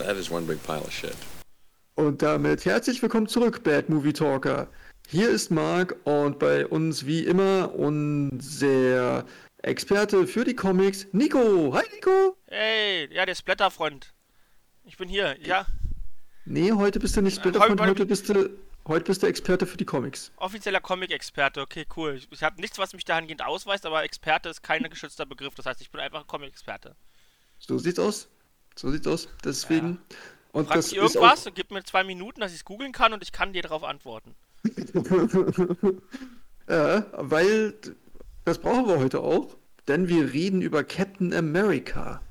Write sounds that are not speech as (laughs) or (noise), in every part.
That is one big pile of shit. Und damit herzlich willkommen zurück, Bad Movie Talker. Hier ist Marc und bei uns wie immer unser Experte für die Comics, Nico. Hi Nico. Hey, ja, der Splatterfreund. Ich bin hier, ja. Nee, heute bist du nicht Splatterfreund, heute, bist du heute bist du Experte für die Comics. Offizieller Comic-Experte, okay, cool. Ich, ich habe nichts, was mich dahingehend ausweist, aber Experte ist kein geschützter Begriff. Das heißt, ich bin einfach ein Comic-Experte. So sieht's aus. So sieht's aus. Deswegen. Ja. Und Frag das irgendwas und gib mir zwei Minuten, dass ich es googeln kann und ich kann dir darauf antworten. (laughs) ja, weil das brauchen wir heute auch, denn wir reden über Captain America.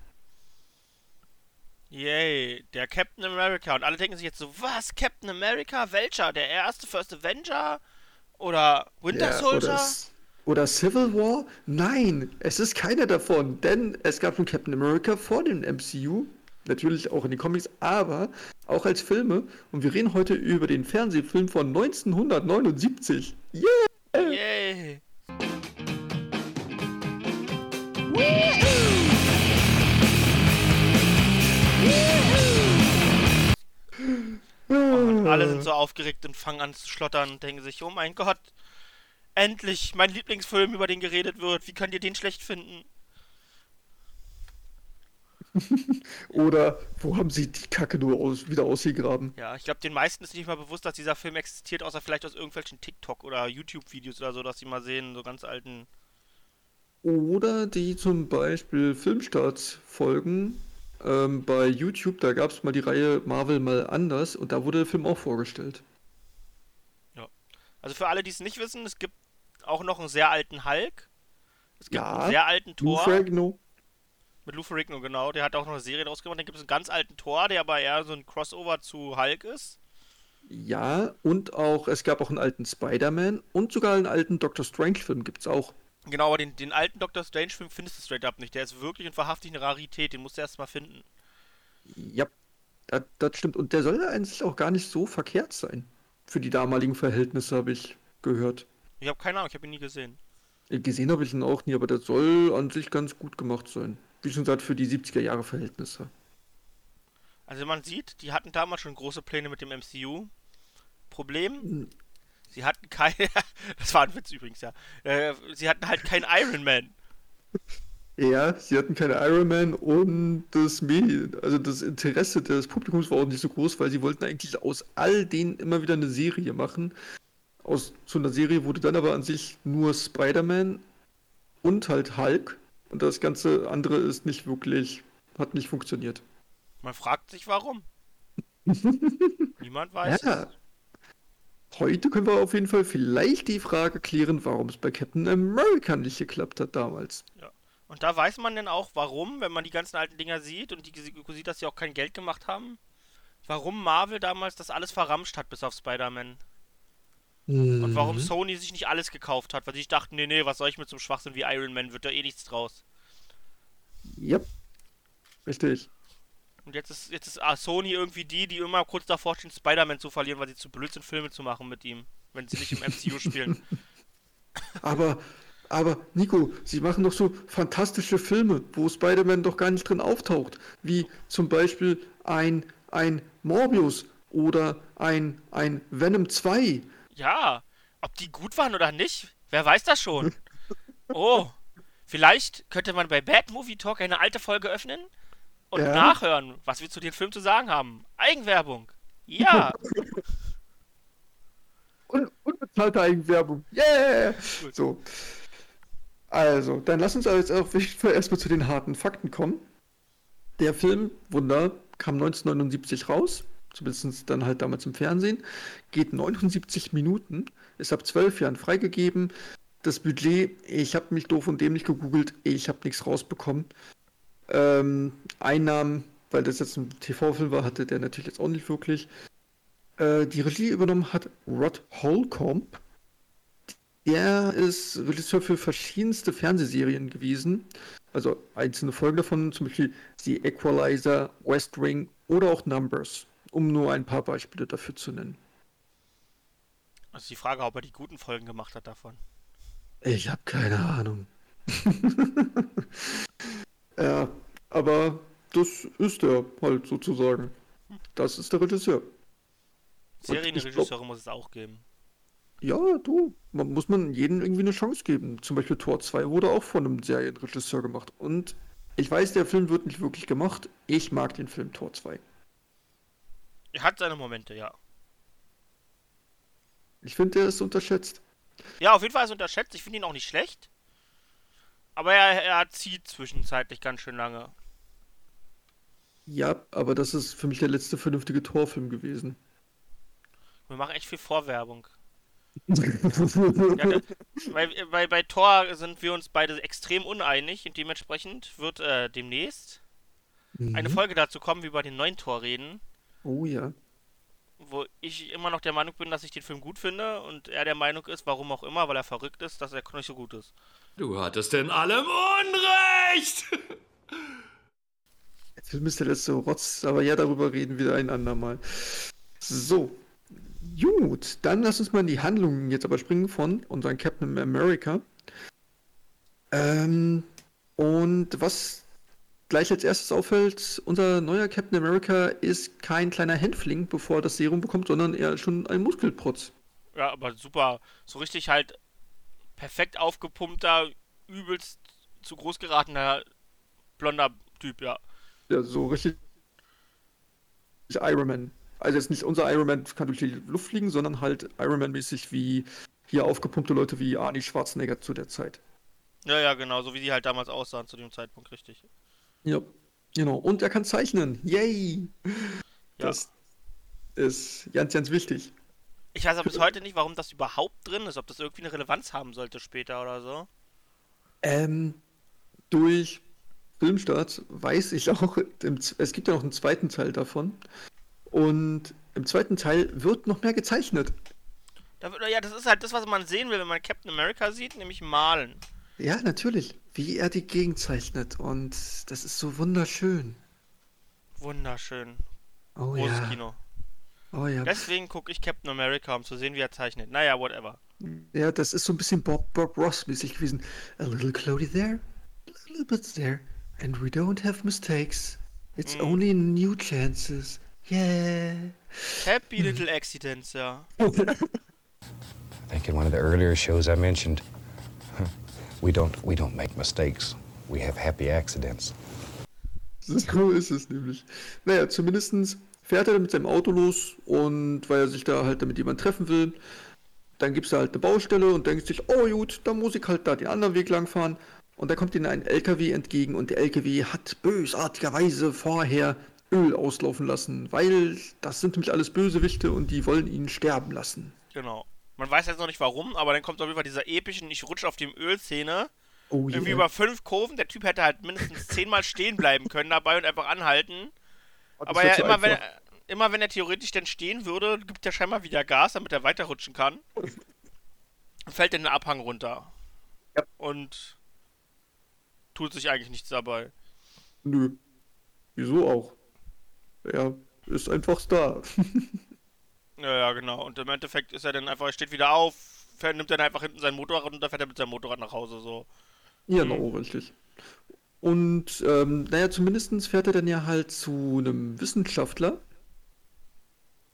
Yay, der Captain America. Und alle denken sich jetzt so, was? Captain America? Welcher? Der erste First Avenger? Oder Winter ja, Soldier? Oder, oder, Civil War? Nein, es ist keiner davon, denn es gab schon Captain America vor dem MCU natürlich auch in den Comics, aber auch als Filme. Und wir reden heute über den Fernsehfilm von 1979. Yeah! Yay! Und alle sind so aufgeregt und fangen an zu schlottern und denken sich, oh mein Gott, endlich mein Lieblingsfilm, über den geredet wird. Wie könnt ihr den schlecht finden? (laughs) Oder wo haben sie die Kacke nur aus, wieder ausgegraben? Ja, ich glaube, den meisten ist nicht mal bewusst, dass dieser Film existiert, außer vielleicht aus irgendwelchen TikTok- oder YouTube-Videos oder so, dass sie mal sehen, so ganz alten. Oder die zum Beispiel Filmstarts folgen. Ähm, bei YouTube, da gab es mal die Reihe Marvel mal anders und da wurde der Film auch vorgestellt. Ja. Also für alle, die es nicht wissen, es gibt auch noch einen sehr alten Hulk. Es gibt ja, einen sehr alten Thor. Lou mit Lou Ferrigno, genau. Der hat auch noch eine Serie draus gemacht. Dann gibt es einen ganz alten Thor, der aber eher so ein Crossover zu Hulk ist. Ja, und auch, es gab auch einen alten Spider-Man und sogar einen alten Doctor Strange-Film gibt es auch. Genau, aber den, den alten Doctor Strange-Film findest du straight up nicht. Der ist wirklich und wahrhaftig eine Rarität. Den musst du erst mal finden. Ja, das, das stimmt. Und der soll ja eigentlich auch gar nicht so verkehrt sein. Für die damaligen Verhältnisse habe ich gehört. Ich habe keine Ahnung, ich habe ihn nie gesehen. Gesehen habe ich ihn auch nie, aber der soll an sich ganz gut gemacht sein wie schon gesagt, für die 70er Jahre Verhältnisse. Also man sieht, die hatten damals schon große Pläne mit dem MCU. Problem, sie hatten keine, (laughs) das war ein Witz übrigens, ja, äh, sie hatten halt keinen Iron Man. Ja, sie hatten keinen Iron Man und das Medien, also das Interesse des Publikums war auch nicht so groß, weil sie wollten eigentlich aus all denen immer wieder eine Serie machen. Aus so einer Serie wurde dann aber an sich nur Spider-Man und halt Hulk und das ganze andere ist nicht wirklich, hat nicht funktioniert. Man fragt sich warum. (laughs) Niemand weiß. Ja. Heute können wir auf jeden Fall vielleicht die Frage klären, warum es bei Captain America nicht geklappt hat damals. Ja. Und da weiß man denn auch, warum, wenn man die ganzen alten Dinger sieht und die sieht, dass sie auch kein Geld gemacht haben, warum Marvel damals das alles verramscht hat, bis auf Spider-Man. Mhm. Und warum mhm. Sony sich nicht alles gekauft hat, weil sie sich dachten, nee, nee, was soll ich mit so einem Schwachsinn wie Iron Man, wird da eh nichts draus. Yep. Richtig. Und jetzt ist, jetzt ist ah, Sony irgendwie die, die immer kurz davor stehen, Spider-Man zu verlieren, weil sie zu blöd sind, Filme zu machen mit ihm, wenn sie nicht im MCU (laughs) spielen. Aber, aber, Nico, sie machen doch so fantastische Filme, wo Spider-Man doch gar nicht drin auftaucht. Wie zum Beispiel ein, ein Morbius oder ein, ein Venom 2 ja, ob die gut waren oder nicht, wer weiß das schon. (laughs) Oh, vielleicht könnte man bei Bad Movie Talk eine alte Folge öffnen und ja. nachhören, was wir zu den Filmen zu sagen haben. Eigenwerbung. Ja. (laughs) Un unbezahlte Eigenwerbung. Yeah! Gut. So. Also, dann lass uns aber jetzt auch erstmal zu den harten Fakten kommen. Der Film Wunder kam 1979 raus zumindest dann halt damals im Fernsehen, geht 79 Minuten, ist ab 12 Jahren freigegeben. Das Budget, ich habe mich doof und dämlich gegoogelt, ich habe nichts rausbekommen. Ähm, Einnahmen, weil das jetzt ein TV-Film war, hatte der natürlich jetzt auch nicht wirklich. Äh, die Regie übernommen hat Rod Holcomb. Der ist Regisseur für verschiedenste Fernsehserien gewesen. Also einzelne Folgen davon, zum Beispiel The Equalizer, West Wing oder auch Numbers um nur ein paar Beispiele dafür zu nennen. Also die Frage, ob er die guten Folgen gemacht hat davon. Ich habe keine Ahnung. (laughs) ja, aber das ist er halt sozusagen. Das ist der Regisseur. Serienregisseure muss es auch geben. Ja, du, man muss man jedem irgendwie eine Chance geben. Zum Beispiel Tor 2 wurde auch von einem Serienregisseur gemacht. Und ich weiß, der Film wird nicht wirklich gemacht. Ich mag den Film Tor 2. Er hat seine Momente, ja. Ich finde, der ist unterschätzt. Ja, auf jeden Fall ist er unterschätzt. Ich finde ihn auch nicht schlecht. Aber er, er zieht zwischenzeitlich ganz schön lange. Ja, aber das ist für mich der letzte vernünftige Torfilm gewesen. Wir machen echt viel Vorwerbung. (laughs) ja, bei, bei, bei Thor sind wir uns beide extrem uneinig und dementsprechend wird äh, demnächst mhm. eine Folge dazu kommen, wie wir über den neuen Tor reden. Oh ja. Wo ich immer noch der Meinung bin, dass ich den Film gut finde und er der Meinung ist, warum auch immer, weil er verrückt ist, dass er nicht so gut ist. Du hattest in allem Unrecht! Film ist der letzte Rotz, aber ja, darüber reden wir ein andermal. So, Gut, dann lass uns mal in die Handlungen jetzt aber springen von unserem Captain America. Ähm, und was gleich als erstes auffällt, unser neuer Captain America ist kein kleiner Hänfling, bevor er das Serum bekommt, sondern eher schon ein Muskelprotz. Ja, aber super. So richtig halt perfekt aufgepumpter, übelst zu groß geratener blonder Typ, ja. Ja, so richtig Iron Man. Also jetzt nicht unser Iron Man kann durch die Luft fliegen, sondern halt Iron Man-mäßig wie hier aufgepumpte Leute wie Arnie Schwarzenegger zu der Zeit. Ja, ja, genau, so wie die halt damals aussahen zu dem Zeitpunkt, richtig. Ja, genau. Und er kann zeichnen. Yay! Ja. Das ist ganz, ganz wichtig. Ich weiß aber bis heute nicht, warum das überhaupt drin ist, ob das irgendwie eine Relevanz haben sollte später oder so. Ähm, durch Filmstart weiß ich auch, es gibt ja noch einen zweiten Teil davon. Und im zweiten Teil wird noch mehr gezeichnet. Ja, das ist halt das, was man sehen will, wenn man Captain America sieht, nämlich malen. Ja, natürlich. Wie er die Gegend zeichnet. Und das ist so wunderschön. Wunderschön. Oh Großes ja. Kino. Oh ja. Deswegen gucke ich Captain America, um zu sehen, wie er zeichnet. Naja, whatever. Ja, das ist so ein bisschen Bob, Bob Ross-mäßig gewesen. A little cloudy there, a little bit there. And we don't have mistakes. It's mm. only new chances. Yeah. Happy little accidents, ja. (laughs) I think in one of the earlier shows I mentioned, we don't we don't make mistakes. We have happy accidents. So (laughs) ist es nämlich. Naja, zumindest fährt er mit seinem Auto los und weil er sich da halt damit jemand treffen will, dann gibt es da halt eine Baustelle und denkt sich, oh gut, da muss ich halt da den anderen Weg lang fahren. Und da kommt ihnen ein LKW entgegen und der LKW hat bösartigerweise vorher Öl auslaufen lassen, weil das sind nämlich alles Bösewichte und die wollen ihn sterben lassen. Genau. Man weiß jetzt noch nicht warum, aber dann kommt auf jeden Fall dieser epischen Ich rutsche auf dem Öl-Szene. Oh, Irgendwie yeah. über fünf Kurven. Der Typ hätte halt mindestens zehnmal stehen bleiben können dabei und einfach anhalten. aber ja, immer wenn, er, immer wenn er theoretisch dann stehen würde, gibt er scheinbar wieder Gas, damit er weiterrutschen kann. Und fällt in den Abhang runter. Ja. Und tut sich eigentlich nichts dabei. Nö. Wieso auch? er ist einfach da. (laughs) ja, ja, genau. Und im Endeffekt ist er dann einfach, er steht wieder auf, fährt, nimmt dann einfach hinten sein Motorrad und dann fährt er mit seinem Motorrad nach Hause so. Ja, genau, mhm. richtig. Und ähm, naja, zumindest fährt er dann ja halt zu einem Wissenschaftler.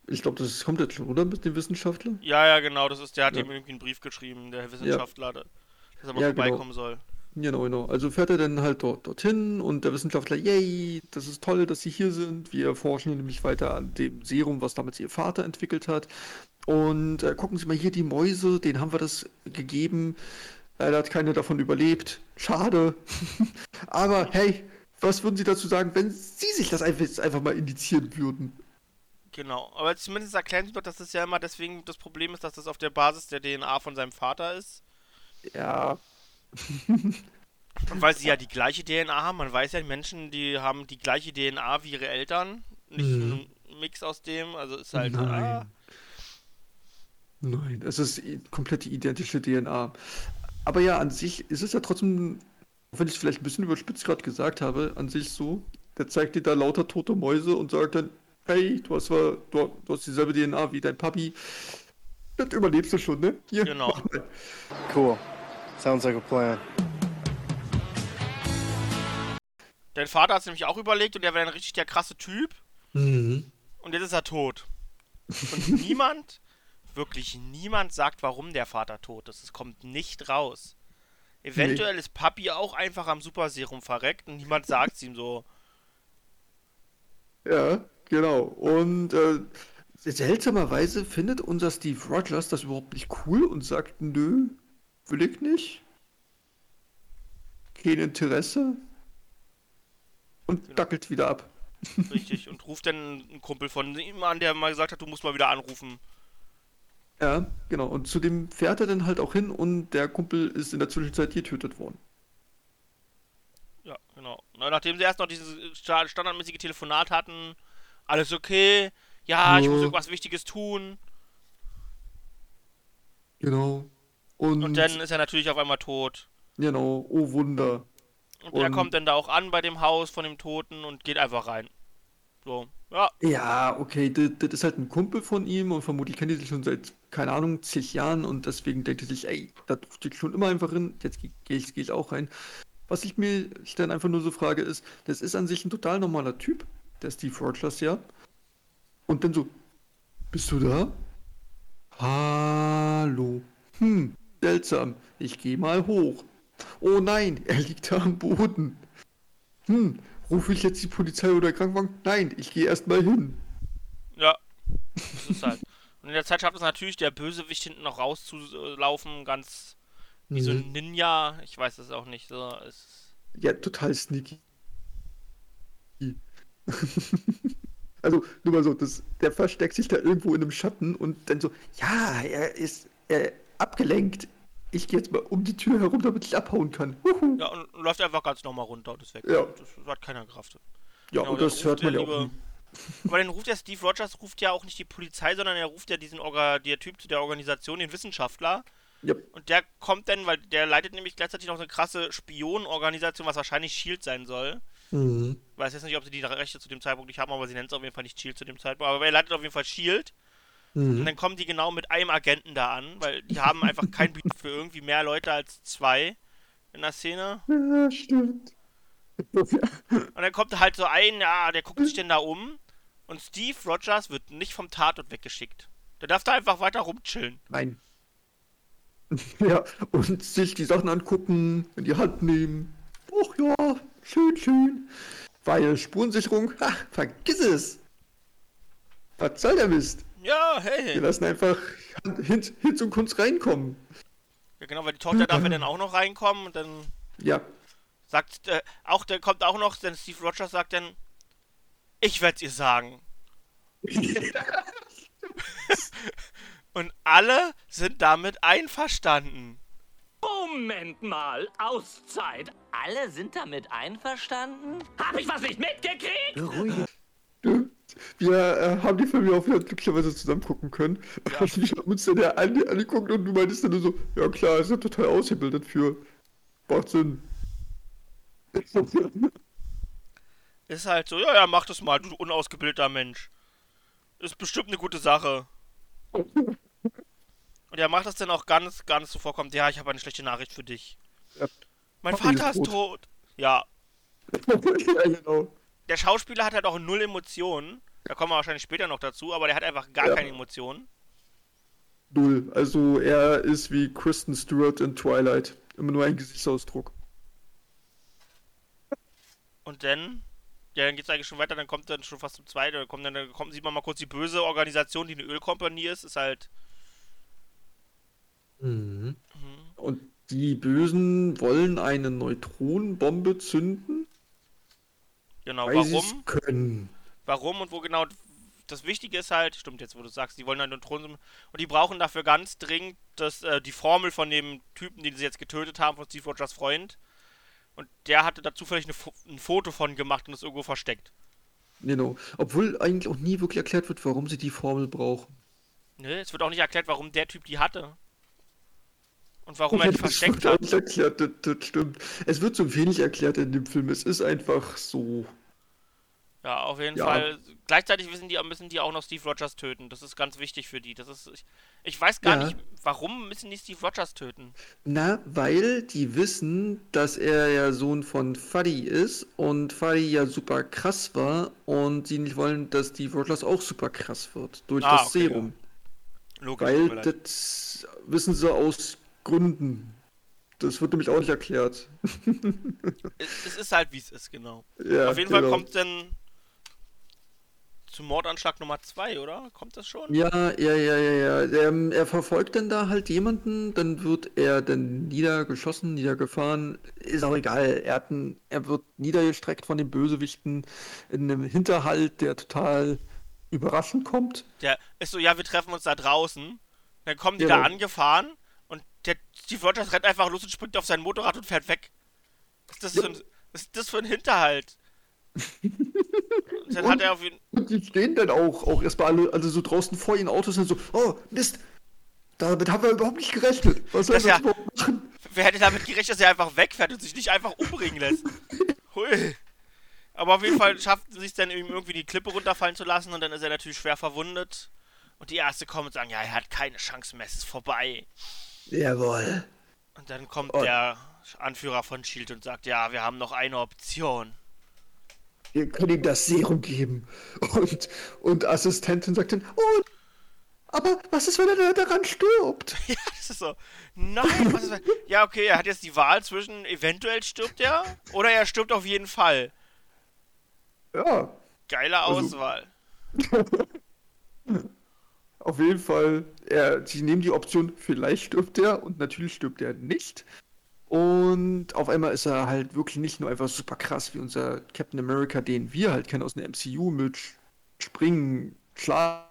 Ich glaube, das kommt jetzt schon, oder? Mit dem Wissenschaftler? Ja, ja, genau. Das ist, der hat ja. ihm irgendwie einen Brief geschrieben, der Wissenschaftler, ja. dass er mal ja, genau. vorbeikommen genau. soll. Genau, genau. Also fährt er dann halt dort, dorthin und der Wissenschaftler, yay, das ist toll, dass Sie hier sind. Wir forschen hier nämlich weiter an dem Serum, was damals Ihr Vater entwickelt hat. Und äh, gucken Sie mal hier die Mäuse, denen haben wir das gegeben. Leider hat keine davon überlebt. Schade. (laughs) Aber hey, was würden Sie dazu sagen, wenn Sie sich das einfach, einfach mal indizieren würden? Genau, aber zumindest erklären Sie doch, dass das ja immer deswegen das Problem ist, dass das auf der Basis der DNA von seinem Vater ist. Ja, und weil sie ja die gleiche DNA haben, man weiß ja, Menschen, die haben die gleiche DNA wie ihre Eltern. Nicht mhm. ein Mix aus dem, also ist halt. Nein. Ah. Nein, es ist komplett die identische DNA. Aber ja, an sich ist es ja trotzdem, wenn ich es vielleicht ein bisschen überspitzt gerade gesagt habe, an sich so, der zeigt dir da lauter tote Mäuse und sagt dann, hey, du hast, zwar, du, du hast dieselbe DNA wie dein Papi. Das überlebst du schon, ne? Hier, genau. Cool. Sounds like a plan. Dein Vater hat es nämlich auch überlegt und der wäre dann richtig der krasse Typ. Mhm. Und jetzt ist er tot. Und (laughs) niemand, wirklich niemand sagt, warum der Vater tot ist. Es kommt nicht raus. Eventuell ist Papi auch einfach am Superserum verreckt und niemand sagt es ihm so. Ja, genau. Und äh, seltsamerweise findet unser Steve Rogers das überhaupt nicht cool und sagt, nö, will ich nicht. Kein Interesse. Und Genau. dackelt wieder ab. (laughs) Richtig. Und ruft dann einen Kumpel von ihm an, der mal gesagt hat, du musst mal wieder anrufen. Ja, genau. Und zu dem fährt er dann halt auch hin und der Kumpel ist in der Zwischenzeit getötet worden. Ja, genau. Na, nachdem sie erst noch dieses sta- standardmäßige Telefonat hatten, alles okay, ja, ich muss irgendwas Wichtiges tun. Genau. Und, Und dann ist er natürlich auf einmal tot. genau, oh Wunder. Und, er Und- kommt dann da auch an bei dem Haus von dem Toten und geht einfach rein. So, ja, Ja, okay, das, das ist halt ein Kumpel von ihm und vermutlich kennt die sich schon seit, keine Ahnung, zig Jahren und deswegen denkt er sich, ey, da durfte ich schon immer einfach rein, jetzt gehe geh ich, geh ich auch rein. Was ich mir dann einfach nur so frage ist, das ist an sich ein total normaler Typ, der Steve Rogers, ja. Und dann so, bist du da? Hallo. Hm, seltsam. Ich gehe mal hoch. Oh nein, er liegt da am Boden. Hm, rufe ich jetzt die Polizei oder Krankenwagen? Nein, ich gehe erst mal hin. ja. Das ist halt. Und in der Zeit schafft es natürlich der Bösewicht hinten noch rauszulaufen, ganz wie so ein Ninja. Ich weiß es auch nicht. So, Ja, total sneaky. (laughs) also, nur mal so, das, der versteckt sich da irgendwo in einem Schatten und dann so, ja, er ist äh, abgelenkt. Ich gehe jetzt mal um die Tür herum, damit ich abhauen kann. Huhu. ja, und läuft einfach ganz normal runter und ist weg. Ja. Das hat keiner Kraft. Ja, Genau, und das hört man ja auch liebe-. (laughs) Aber dann ruft der Steve Rogers ruft ja auch nicht die Polizei, sondern er ruft ja diesen Orga, der Typ zu der Organisation, den Wissenschaftler. Ja, Und der kommt dann, weil der leitet nämlich gleichzeitig noch eine krasse Spionenorganisation, was wahrscheinlich Shield sein soll. mhm. Weiß jetzt nicht, ob sie die Rechte zu dem Zeitpunkt nicht haben, aber sie nennt es auf jeden Fall nicht Shield zu dem Zeitpunkt. Aber er leitet auf jeden Fall Shield. Und Mhm. dann kommen die genau mit einem Agenten da an, weil die haben einfach kein Budget für irgendwie mehr Leute als zwei in der Szene. Ja, stimmt. Und dann kommt halt so ein, ja, der guckt sich denn da um. Und Steve Rogers wird nicht vom Tatort weggeschickt. Der darf da einfach weiter rumchillen. Nein. (laughs) Ja, und sich die Sachen angucken, in die Hand nehmen. Och ja, schön, schön. Weil Spurensicherung, ha, vergiss es. Was soll der Mist? Ja, Wir hey. lassen einfach Hinz, Hinz und Kunst reinkommen. Ja, genau, weil die Tochter darf ja dann auch noch reinkommen und dann Ja, sagt, äh, auch, der kommt auch noch, denn Steve Rogers sagt dann, ich werd's ihr sagen. (laughs) und alle sind damit einverstanden. Moment mal, Auszeit. Alle sind damit einverstanden? Hab ich was nicht mitgekriegt? stimmt. Wir äh, haben die Filme auch wieder glücklicherweise zusammen gucken können. Und wir haben uns dann ja an, angeguckt und du meintest dann nur so, ja klar, ist ja total ausgebildet für. Macht Sinn. (laughs) Ist halt so, ja, ja, mach das mal, du unausgebildeter Mensch. Ist bestimmt eine gute Sache. Und er macht das dann auch ganz, ganz so vorkommt, ja, ich habe eine schlechte Nachricht für dich. Ja. Mein Papi ist Vater ist tot. tot. Ja, (laughs) ja, genau. der Schauspieler hat halt auch null Emotionen. Da kommen wir wahrscheinlich später noch dazu, aber der hat einfach gar Ja. keine Emotionen. Null. Also er ist wie Kristen Stewart in Twilight. Immer nur ein Gesichtsausdruck. Und dann, ja, dann geht's eigentlich schon weiter, dann kommt dann schon fast zum zweiten, dann kommt dann, dann kommt, sieht man mal kurz die böse Organisation, die eine Ölkompanie ist, ist halt, Und die Bösen wollen eine Neutronenbombe zünden, genau, weil sie es warum? können. Warum und wo genau das Wichtige ist halt, stimmt jetzt, wo du sagst, die wollen halt Neutronen und die brauchen dafür ganz dringend das, äh, die Formel von dem Typen, den sie jetzt getötet haben, von Steve Rogers Freund. Und der hatte da zufällig Fo- ein Foto von gemacht und es irgendwo versteckt. Genau. Obwohl eigentlich auch nie wirklich erklärt wird, warum sie die Formel brauchen. Ne? Es wird auch nicht erklärt, warum der Typ die hatte. Und warum (laughs) er die Das versteckt hat. erklärt, das, das stimmt. Es wird so wenig erklärt in dem Film. Es ist einfach so. Ja, auf jeden Ja. Fall. Gleichzeitig wissen die, müssen die auch noch Steve Rogers töten. Das ist ganz wichtig für die. Das ist, ich, ich weiß gar Ja. nicht, warum müssen die Steve Rogers töten? Na, weil die wissen, dass er ja Sohn von Fuddy ist und Fuddy ja super krass war und sie nicht wollen, dass Steve Rogers auch super krass wird durch Ah, das okay, Serum. Logisch. tut mir Weil das wissen sie aus Gründen. Das wird nämlich auch nicht erklärt. es, es ist halt, wie es ist, genau. Ja, auf jeden Fall genau. kommt dann zum Mordanschlag Nummer 2, oder? Kommt das schon? Ja, ja, ja, ja, ja. Ähm, er verfolgt dann da halt jemanden, dann wird er dann niedergeschossen, niedergefahren. Ist auch egal. Er, hat einen, er wird niedergestreckt von den Bösewichten in einem Hinterhalt, der total überraschend kommt. Der ist so, ja, wir treffen uns da draußen. Dann kommen die Genau. da angefahren und der Steve Rogers rennt einfach los und springt auf sein Motorrad und fährt weg. Was ist das, für, ein, was ist das für ein Hinterhalt? Und dann hat er auf jeden Und die stehen dann auch, auch erstmal alle, alle so draußen vor ihren Autos und so, oh, Mist, damit haben wir überhaupt nicht gerechnet. Was soll Das das ja- überhaupt machen? Wer hätte damit gerechnet, dass er einfach wegfährt und sich nicht einfach umbringen lässt? (laughs) Hui. Aber auf jeden Fall schafft es sich dann irgendwie die Klippe runterfallen zu lassen und dann ist er natürlich schwer verwundet. Und die Ärzte kommen und sagen, ja, er hat keine Chance mehr, es ist vorbei. Jawohl. Und dann kommt Und- der Anführer von Shield und sagt, ja, wir haben noch eine Option. Wir können ihm das Serum geben. Und, und Assistentin sagt dann, oh, aber was ist, wenn er da- daran stirbt? (laughs) Ja, das ist so. Nein, was ist das? Ja, okay, er hat jetzt die Wahl zwischen eventuell stirbt er oder er stirbt auf jeden Fall. Ja, Geile Also- Auswahl. (laughs) auf jeden Fall. Er, sie nehmen die Option, vielleicht stirbt er und natürlich stirbt er nicht. Und auf einmal ist er halt wirklich nicht nur einfach super krass wie unser Captain America, den wir halt kennen aus dem MCU mit Springen, Schlagen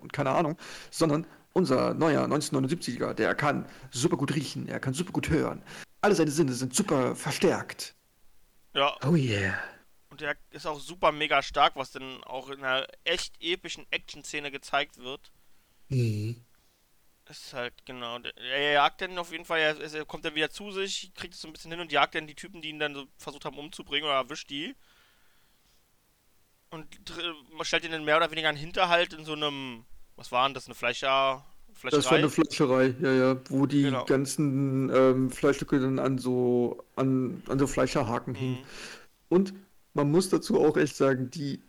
und keine Ahnung, sondern unser neuer 1979er, der kann super gut riechen, er kann super gut hören. Alle seine Sinne sind super verstärkt. Ja, Oh yeah. und er ist auch super mega stark, was dann auch in einer echt epischen Action-Szene gezeigt wird. Das ist halt, genau. Er jagt dann auf jeden Fall, er, er kommt dann wieder zu sich, kriegt es so ein bisschen hin und jagt dann die Typen, die ihn dann so versucht haben umzubringen oder erwischt die. Und man stellt ihn dann mehr oder weniger einen Hinterhalt in so einem, was war denn das, eine Fleischer, Das war Fleischerei? eine Fleischerei, ja, ja, wo die Genau. ganzen ähm, Fleischstücke dann an so an, an so Fleischerhaken hingen. Mhm. Und man muss dazu auch echt sagen, die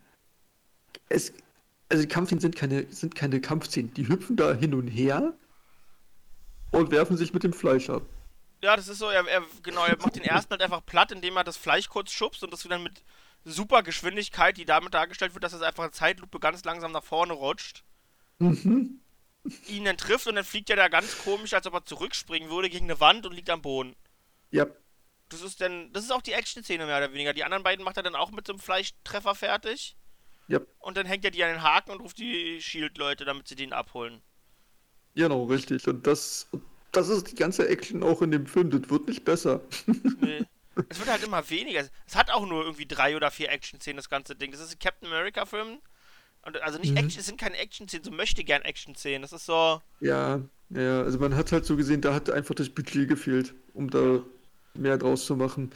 es also die Kampfszenen sind keine sind keine Kampfszenen, die hüpfen da hin und her und werfen sich mit dem Fleisch ab. Ja, das ist so, er, er, genau, er macht den ersten halt einfach platt, indem er das Fleisch kurz schubst und das wieder mit super Geschwindigkeit, die damit dargestellt wird, dass es einfach in Zeitlupe ganz langsam nach vorne rutscht. Mhm. Ihn dann trifft und dann fliegt er da ganz komisch, als ob er zurückspringen würde gegen eine Wand und liegt am Boden. Ja, Das ist dann, das ist auch die Action-Szene mehr oder weniger. Die anderen beiden macht er dann auch mit so einem Fleischtreffer fertig. ja, Und dann hängt er die an den Haken und ruft die Shield-Leute, damit sie den abholen. Genau, richtig. Und das das ist die ganze Action auch in dem Film, das wird nicht besser. (laughs) Nee. es wird halt immer weniger. Es hat auch nur irgendwie drei oder vier Action-Szenen, das ganze Ding. Das ist ein Captain America-Film. Und also nicht Action, es sind keine Action-Szenen, so möchte gern Action-Szenen. Das ist so. Ja, ja, also man hat halt so gesehen, da hat einfach das Budget gefehlt, um da mehr draus zu machen.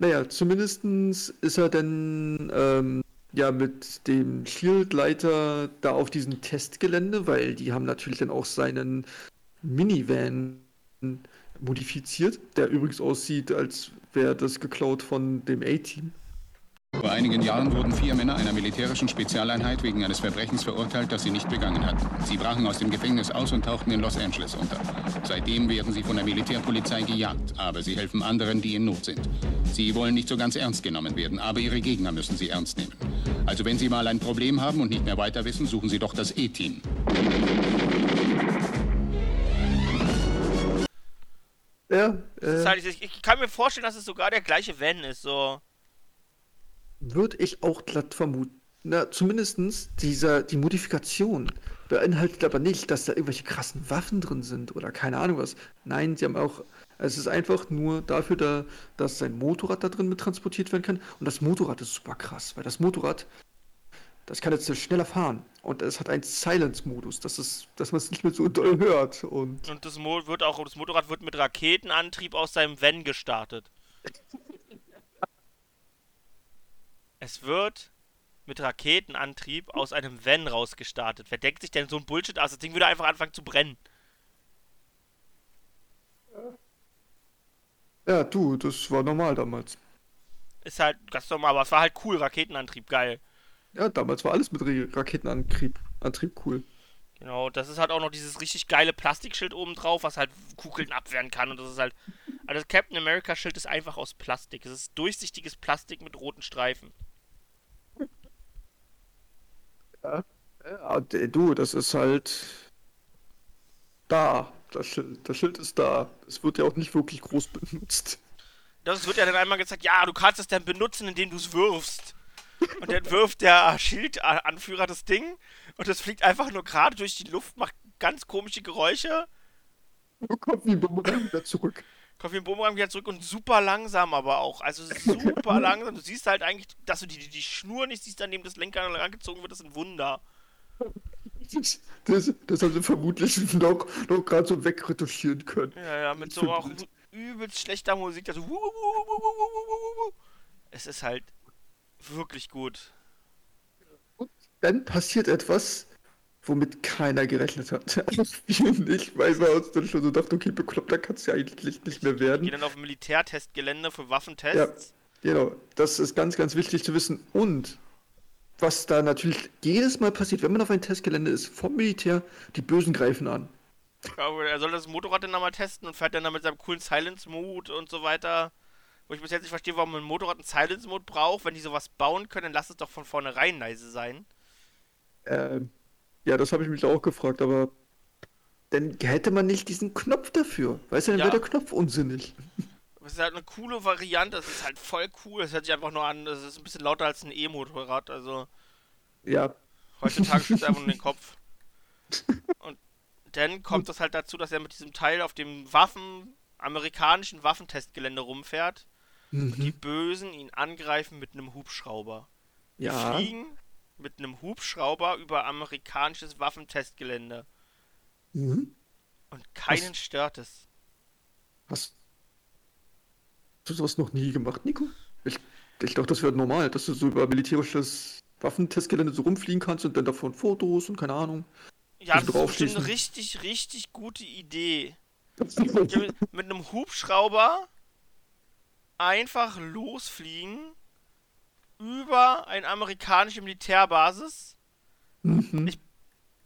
Naja, zumindestens ist er dann ähm, ja mit dem Shield-Leiter da auf diesem Testgelände, weil die haben natürlich dann auch seinen Minivan modifiziert, der übrigens aussieht, als wäre das geklaut von dem A-Team. Vor einigen Jahren wurden vier Männer einer militärischen Spezialeinheit wegen eines Verbrechens verurteilt, das sie nicht begangen hatten. Sie brachen aus dem Gefängnis aus und tauchten in Los Angeles unter. Seitdem werden sie von der Militärpolizei gejagt, aber sie helfen anderen, die in Not sind. Sie wollen nicht so ganz ernst genommen werden, aber ihre Gegner müssen sie ernst nehmen. Also wenn Sie mal ein Problem haben und nicht mehr weiter wissen, suchen Sie doch das E-Team. Ja, äh, halt, ich, ich kann mir vorstellen, dass es sogar der gleiche Van ist. So. Würde ich auch glatt vermuten. Na, zumindestens dieser, die Modifikation beinhaltet aber nicht, dass da irgendwelche krassen Waffen drin sind oder keine Ahnung was. Nein, sie haben auch, es ist einfach nur dafür da, dass sein Motorrad da drin mit transportiert werden kann. Und das Motorrad ist super krass, weil das Motorrad, das kann jetzt schneller fahren. Und es hat einen Silence-Modus, dass, es, dass man es nicht mehr so doll hört. Und Und das, Mo wird auch, das Motorrad wird mit Raketenantrieb aus seinem Van gestartet. (laughs) Es wird mit Raketenantrieb aus einem Van rausgestartet. Wer denkt sich denn so ein Bullshit aus? Das Ding würde einfach anfangen zu brennen. Ja, du, das war normal damals. Ist halt ganz normal, aber es war halt cool, Raketenantrieb, geil. Ja, damals war alles mit Raketenantrieb Antrieb cool. Genau, das ist halt auch noch dieses richtig geile Plastikschild oben drauf, was halt Kugeln abwehren kann. Und das ist halt. Also das Captain America Schild ist einfach aus Plastik. Es ist durchsichtiges Plastik mit roten Streifen. Ja, d- du, das ist halt da. Das Schild, das Schild ist da. Es wird ja auch nicht wirklich groß benutzt. Das wird ja dann einmal gesagt, ja, du kannst es dann benutzen, indem du es wirfst. Und dann wirft der Schildanführer das Ding und es fliegt einfach nur gerade durch die Luft, macht ganz komische Geräusche, Kommt wie Bumerang wieder zurück. Kommt wie ein Bumerang wieder zurück und super langsam aber auch. Also super (laughs) langsam. Du siehst halt eigentlich, dass du die, die, die Schnur nicht siehst, an dem das Lenker rangezogen wird, das ist ein Wunder. Das, das, das haben sie vermutlich noch, noch gerade so wegretuschieren können. Ja, ja, mit so auch so übelst schlechter Musik, also. Es ist halt wirklich gut. Dann passiert etwas, womit keiner gerechnet hat. (laughs) Also nicht, weil wir uns dann schon so dachten, okay, bekloppter kann es ja eigentlich nicht mehr werden. dann auf Militärtestgelände für Waffentests. Genau, das ist ganz, ganz wichtig zu wissen. Und was da natürlich jedes Mal passiert, wenn man auf ein Testgelände ist, vom Militär, die Bösen greifen an. Ja, er soll das Motorrad dann mal testen und fährt dann da mit seinem coolen Silence-Mode und so weiter. Wo ich bis jetzt nicht verstehe, warum ein Motorrad einen Silence-Mode braucht. Wenn die sowas bauen können, dann lass es doch von vornherein leise sein. Ähm, ja, das habe ich mich auch gefragt, aber dann hätte man nicht diesen Knopf dafür. Weißt du, dann Ja. wäre der Knopf unsinnig. Das ist halt eine coole Variante, das ist halt voll cool. Das hört sich einfach nur an, das ist ein bisschen lauter als ein E-Motorrad. Also Ja, heutzutage (laughs) schützt einfach nur den Kopf. Und dann kommt es halt dazu, dass er mit diesem Teil auf dem Waffen, amerikanischen Waffentestgelände rumfährt. Und die Bösen ihn angreifen mit einem Hubschrauber. Die ja. fliegen mit einem Hubschrauber über amerikanisches Waffentestgelände. Mhm. Und keinen stört es. Hast du sowas noch nie gemacht, Nico? Ich, ich dachte, das wäre normal, dass du so über militärisches Waffentestgelände so rumfliegen kannst und dann davon Fotos und keine Ahnung. Ja, das ist eine richtig, richtig gute Idee. Ja, mit einem Hubschrauber einfach losfliegen über eine amerikanische Militärbasis. Mhm. Ich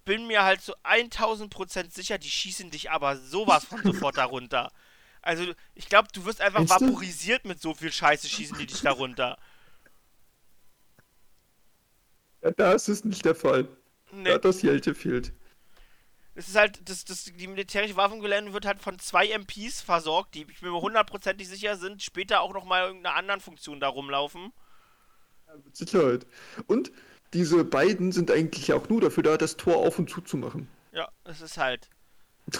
bin mir halt zu 1000% sicher, die schießen dich aber sowas von sofort (laughs) darunter. Also, ich glaube, du wirst einfach du? vaporisiert mit so viel Scheiße, schießen die dich darunter. Ja, da ist es nicht der Fall. Nee. Da das Jelte fehlt. Es ist halt, das, das, die militärische Waffengelände wird halt von zwei MPs versorgt, die ich bin mir hundertprozentig sicher sind, später auch nochmal irgendeiner anderen Funktion da rumlaufen. Mit Sicherheit. Und diese beiden sind eigentlich auch nur dafür da, das Tor auf und zu zu machen. Ja, es ist halt. (laughs)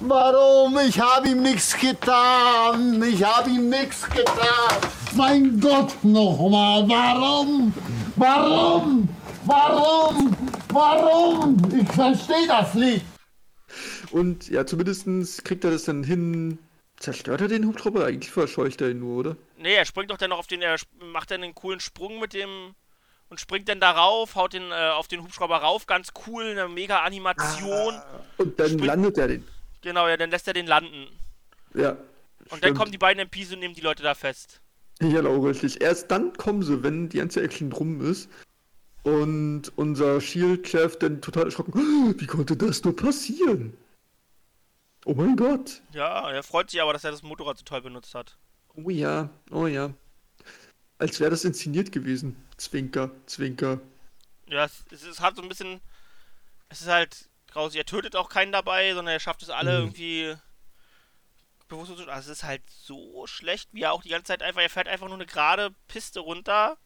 Warum? Ich habe ihm nichts getan. Ich habe ihm nichts getan. Mein Gott, nochmal. Warum? Warum? Warum? Warum? Ich verstehe das nicht. Und ja, zumindest kriegt er das dann hin. Zerstört er den Hubschrauber? Eigentlich verscheucht er ihn nur, oder? Nee, er springt doch dann noch auf den, er macht dann einen coolen Sprung mit dem und springt dann darauf, haut den äh, auf den Hubschrauber rauf, ganz cool, eine mega Animation. Und dann Spring- landet er den. Genau, ja, dann lässt er den landen. Ja. Und dann kommen die beiden MPs und nehmen die Leute da fest. Genau, richtig. Erst dann kommen sie, wenn die ganze Action rum ist. Und unser Shield-Chef dann total erschrocken. "Ah, Wie konnte das nur passieren? Oh mein Gott. Ja, er freut sich aber, dass er das Motorrad so toll benutzt hat. Oh ja, oh ja. Als wäre das inszeniert gewesen. Zwinker, Zwinker. Ja, es, es, ist halt so ein bisschen. Es ist halt grausig. Er tötet auch keinen dabei, sondern er schafft es alle irgendwie bewusst zu. Also es ist halt so schlecht, wie er auch die ganze Zeit einfach. Er fährt einfach nur eine gerade Piste runter.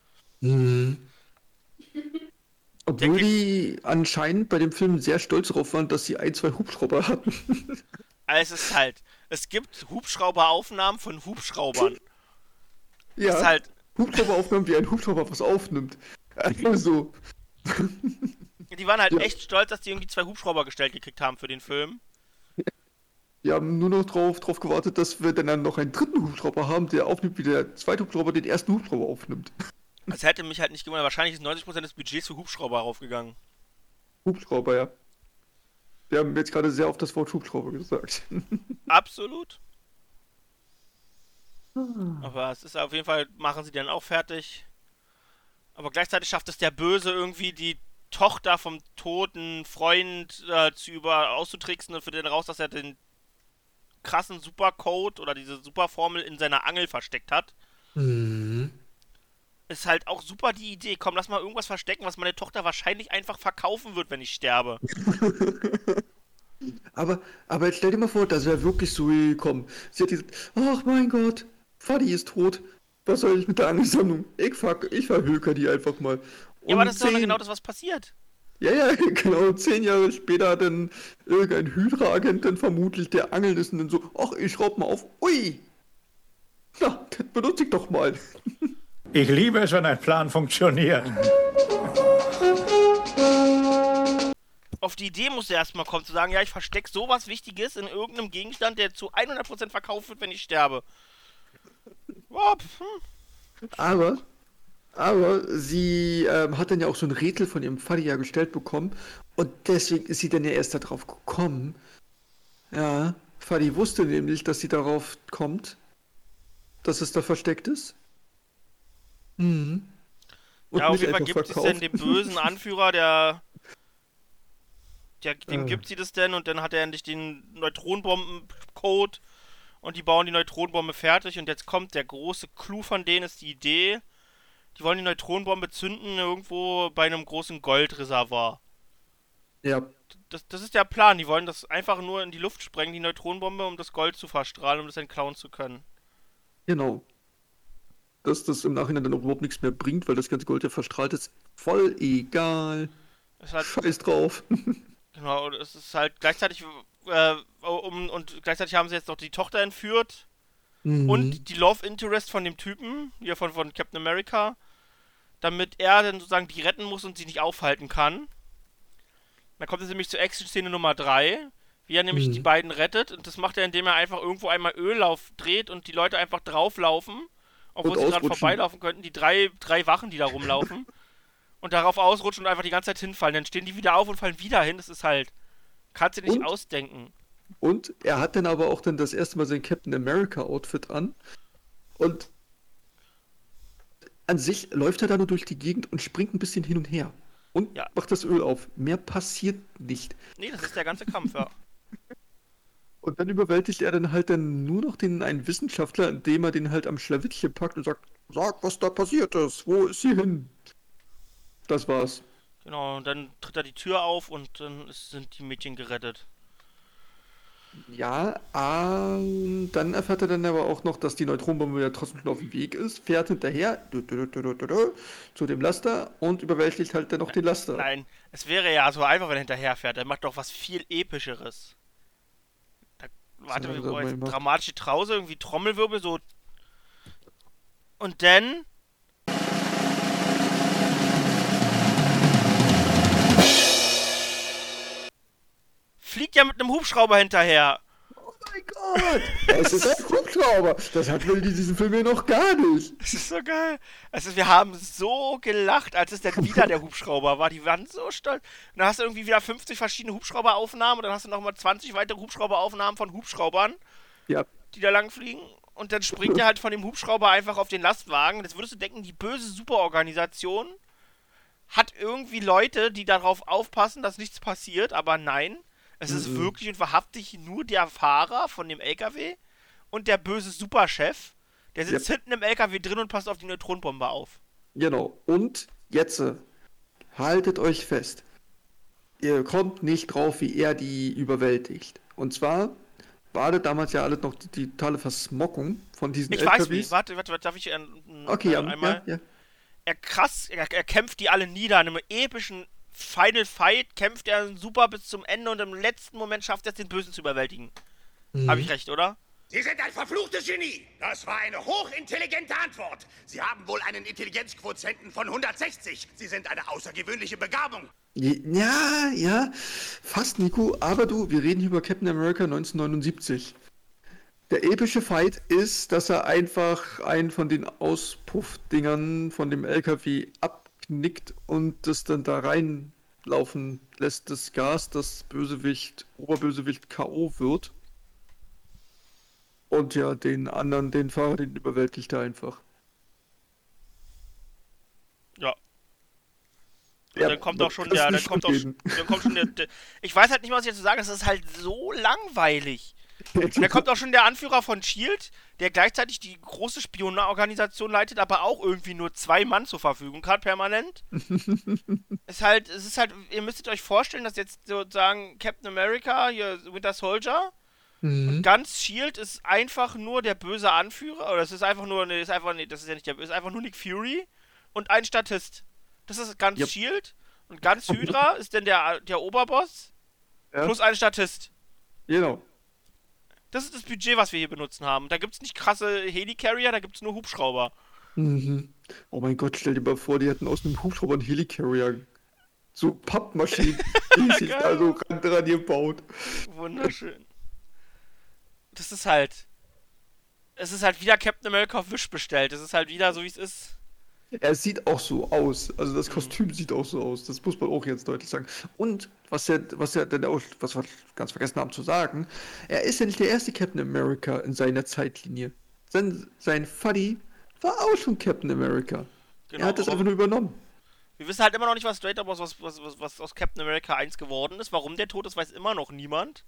Obwohl Der die anscheinend bei dem Film sehr stolz darauf waren, dass sie ein, zwei Hubschrauber hatten. (laughs) Also es ist halt. Es gibt Hubschrauberaufnahmen von Hubschraubern. (laughs) ja, Es ist halt. Hubschrauberaufnahmen, wie ein Hubschrauber was aufnimmt. Also, (laughs) Die waren halt Ja. echt stolz, dass die irgendwie zwei Hubschrauber gestellt gekriegt haben für den Film. (laughs) wir haben nur noch drauf, drauf gewartet, dass wir dann noch einen dritten Hubschrauber haben, der aufnimmt, wie der zweite Hubschrauber den ersten Hubschrauber aufnimmt. Das hätte mich halt nicht gewundert. Wahrscheinlich ist 90% des Budgets für Hubschrauber raufgegangen. Hubschrauber, ja. Wir haben jetzt gerade sehr oft das Wort Hubschrauber gesagt. (laughs) Absolut. Aber es ist auf jeden Fall, machen sie dann auch fertig. Aber gleichzeitig schafft es der Böse irgendwie, die Tochter vom toten Freund äh, zu über auszutricksen und findet dann raus, dass er den krassen Supercode oder diese Superformel in seiner Angel versteckt hat. Mhm. Ist halt auch super die Idee. Komm, lass mal irgendwas verstecken, was meine Tochter wahrscheinlich einfach verkaufen wird, wenn ich sterbe. (laughs) Aber, aber jetzt stell dir mal vor, das wäre wirklich so gekommen. Sie hat gesagt, ach mein Gott, Fadi ist tot. Was soll ich mit der Angelsammlung? Ich, fuck, ich verhöker die einfach mal. Ja, aber Und das ist doch zehn- genau das, was passiert. Ja, ja, (laughs) genau. Zehn Jahre später hat dann irgendein Hydra-Agent dann vermutlich, der angeln ist und dann so, ach, ich schraub mal auf. Ui! Na, das benutze ich doch mal. (laughs) Ich liebe es, wenn ein Plan funktioniert. Auf die Idee musst du erstmal kommen, zu sagen, ja, ich verstecke sowas Wichtiges in irgendeinem Gegenstand, der zu 100% verkauft wird, wenn ich sterbe. Hm. Aber, aber sie ähm, hat dann ja auch so ein Rätsel von ihrem Vati ja gestellt bekommen und deswegen ist sie dann ja erst darauf gekommen. Ja, Fadi wusste nämlich, dass sie darauf kommt, dass es da versteckt ist. Mhm. Und Ja, auf jeden Fall gibt es verkauft. dann den bösen Anführer, der. der dem Äh. gibt sie das denn und dann hat er endlich den Neutronenbomben-Code und die bauen die Neutronenbombe fertig und jetzt kommt der große Clou von denen, ist die Idee. Die wollen die Neutronenbombe zünden irgendwo bei einem großen Goldreservoir. Ja, Das, das ist der Plan. Die wollen das einfach nur in die Luft sprengen, die Neutronenbombe, um das Gold zu verstrahlen, um das dann klauen zu können. genau. Dass das im Nachhinein dann auch überhaupt nichts mehr bringt, weil das ganze Gold ja verstrahlt ist. Voll egal. Ist halt Scheiß drauf. (laughs) Genau, und es ist halt gleichzeitig, äh, um, und gleichzeitig haben sie jetzt noch die Tochter entführt Mhm. und die Love Interest von dem Typen, hier von, von Captain America, damit er dann sozusagen die retten muss und sie nicht aufhalten kann. Dann kommt es nämlich zur Action-Szene Nummer 3, wie er nämlich Mhm. die beiden rettet und das macht er, indem er einfach irgendwo einmal Öllauf dreht und die Leute einfach drauflaufen, obwohl sie gerade vorbeilaufen könnten, die drei, drei Wachen, die da rumlaufen. (laughs) und darauf ausrutschen und einfach die ganze Zeit hinfallen. Dann stehen die wieder auf und fallen wieder hin. Das ist halt. Kannst du nicht Und? ausdenken. Und er hat dann aber auch dann das erste Mal sein Captain America Outfit an. Und an sich läuft er da nur durch die Gegend und springt ein bisschen hin und her. Und Ja. macht das Öl auf. Mehr passiert nicht. Nee, das ist der ganze Kampf, ja. (laughs) Und dann überwältigt er dann halt dann nur noch den einen Wissenschaftler, indem er den halt am Schlawittchen packt und sagt, sag, was da passiert ist. Wo ist sie hin? Das war's. Genau, und dann tritt er die Tür auf und dann sind die Mädchen gerettet. Ja, ähm, dann erfährt er dann aber auch noch, dass die Neutronenbombe ja trotzdem schon auf dem Weg ist, fährt hinterher du, du, du, zu dem Laster und überwältigt halt dann noch den Laster. Nein, es wäre ja so einfach, wenn er hinterherfährt. Er macht doch was viel Epischeres. Warte, wir gemacht? dramatische Trause, irgendwie Trommelwirbel, so. Und dann. Fliegt ja mit einem Hubschrauber hinterher. Oh mein Gott, es ist ein Hubschrauber. Das hatten wir in diesem Film ja noch gar nicht. Das ist so geil. Also wir haben so gelacht, als es dann wieder der Hubschrauber war. Die waren so stolz. Und dann hast du irgendwie wieder 50 verschiedene Hubschrauberaufnahmen und dann hast du nochmal 20 weitere Hubschrauberaufnahmen von Hubschraubern, Ja, die da lang fliegen. Und dann springt er halt von dem Hubschrauber einfach auf den Lastwagen. Jetzt würdest du denken, die böse Superorganisation hat irgendwie Leute, die darauf aufpassen, dass nichts passiert, aber nein. Es ist Mhm. wirklich und wahrhaftig nur der Fahrer von dem LKW und der böse Superchef. Der sitzt hinten im LKW drin und passt auf die Neutronenbombe auf. genau. Und jetzt, äh, haltet euch fest. Ihr kommt nicht drauf, wie er die überwältigt. Und zwar war das damals ja alles noch die, totale Versmockung von diesen Ich weiß LKWs. wie. Warte, warte, warte, darf ich äh, Okay, äh, ja, einmal? ja, ja. Er krass, er, er kämpft die alle nieder. In einem epischen Final Fight kämpft er super bis zum Ende und im letzten Moment schafft er es, den Bösen zu überwältigen. Mhm. Habe ich recht, oder? Sie sind ein verfluchtes Genie. Das war eine hochintelligente Antwort. Sie haben wohl einen Intelligenzquotienten von 160. Sie sind eine außergewöhnliche Begabung. Ja, ja, fast Nico, aber du, wir reden hier über Captain America 1979. Der epische Fight ist, dass er einfach einen von den Auspuffdingern von dem LKW abknickt und das dann da reinlaufen lässt, das Gas, das Bösewicht, Oberbösewicht K.O. wird. Und ja, den anderen, den Fahrer, den überwältigt er einfach. Ja. Und Ja, dann kommt auch schon der, dann kommt auch, dann kommt schon der, der, ich weiß halt nicht, was ich jetzt zu sagen, es ist halt so langweilig. Da kommt auch schon der Anführer von Shield, der gleichzeitig die große Spionorganisation leitet, aber auch irgendwie nur zwei Mann zur Verfügung hat, permanent. (laughs) ist halt, es ist halt, ihr müsstet euch vorstellen, dass jetzt sozusagen Captain America, hier Winter Soldier, Mhm. ganz Shield ist einfach nur der böse Anführer, oder es ist einfach nur, nee, ist einfach, nee, das ist ja nicht der, ist einfach nur Nick Fury und ein Statist. Das ist ganz Yep. Shield und ganz Hydra (laughs) ist dann der, der Oberboss Ja. plus ein Statist. Genau. Das ist das Budget, was wir hier benutzen haben. Da gibt's nicht krasse Helicarrier, da gibt's nur Hubschrauber. Mhm. Oh mein Gott, stell dir mal vor, die hätten aus einem Hubschrauber einen Helicarrier. So Pappmaschinen (laughs) mäßig Geil. da so ran, dran gebaut. Wunderschön. Das ist halt. Es ist halt wieder Captain America auf Wish bestellt. Es ist halt wieder so, wie es ist. Er sieht auch so aus. Also das Kostüm sieht auch so aus. Das muss man auch jetzt deutlich sagen. Und was er, was er denn auch, was wir ganz vergessen haben zu sagen, er ist ja nicht der erste Captain America in seiner Zeitlinie. Sein, sein Fuddy war auch schon Captain America. Genau, er hat das einfach nur übernommen. Wir wissen halt immer noch nicht, was straight up aus, was, was, was, was aus Captain America 1 geworden ist. Warum der tot ist, weiß immer noch niemand.